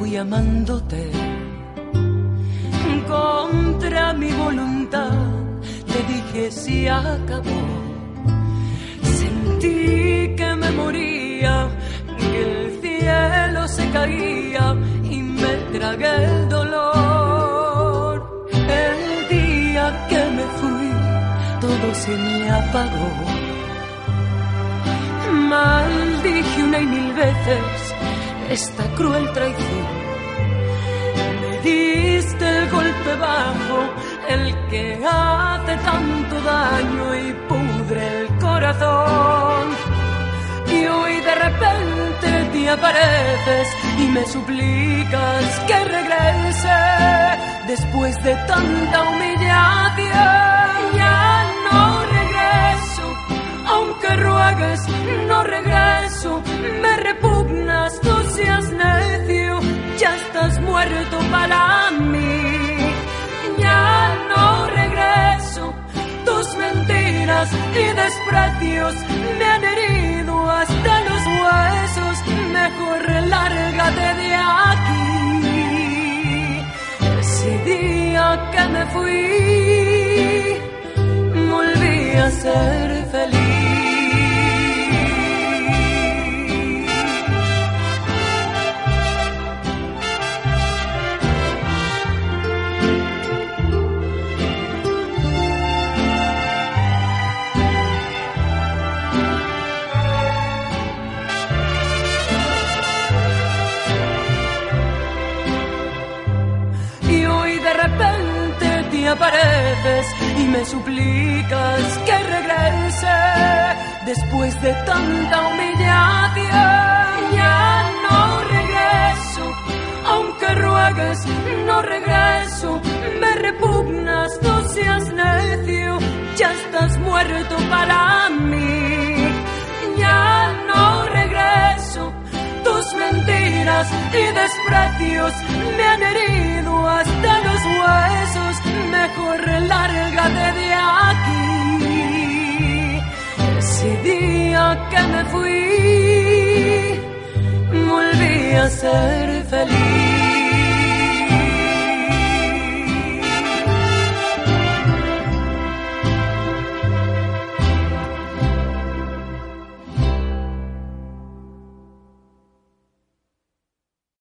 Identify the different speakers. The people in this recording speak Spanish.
Speaker 1: fui amándote contra mi voluntad. Te dije si acabó. Sentí que me moría, que el cielo se caía y me tragué el dolor. El día que me fui, todo se me apagó. Mil veces esta cruel traición. Me diste el golpe bajo, el que hace tanto daño y pudre el corazón. Y hoy de repente te apareces y me suplicas que regrese después de tanta humillación. Desprecios me han herido hasta los huesos, mejor lárgate de aquí. Ese día que me fui, y me suplicas que regrese después de tanta humillación. Ya no regreso, aunque ruegues, no regreso, me repugnas, no seas necio, ya estás muerto para mí. Ya no regreso, tus mentiras y desprecios me han herido hasta Mejor lárgate de aquí. Ese día que me fui, volví a ser feliz.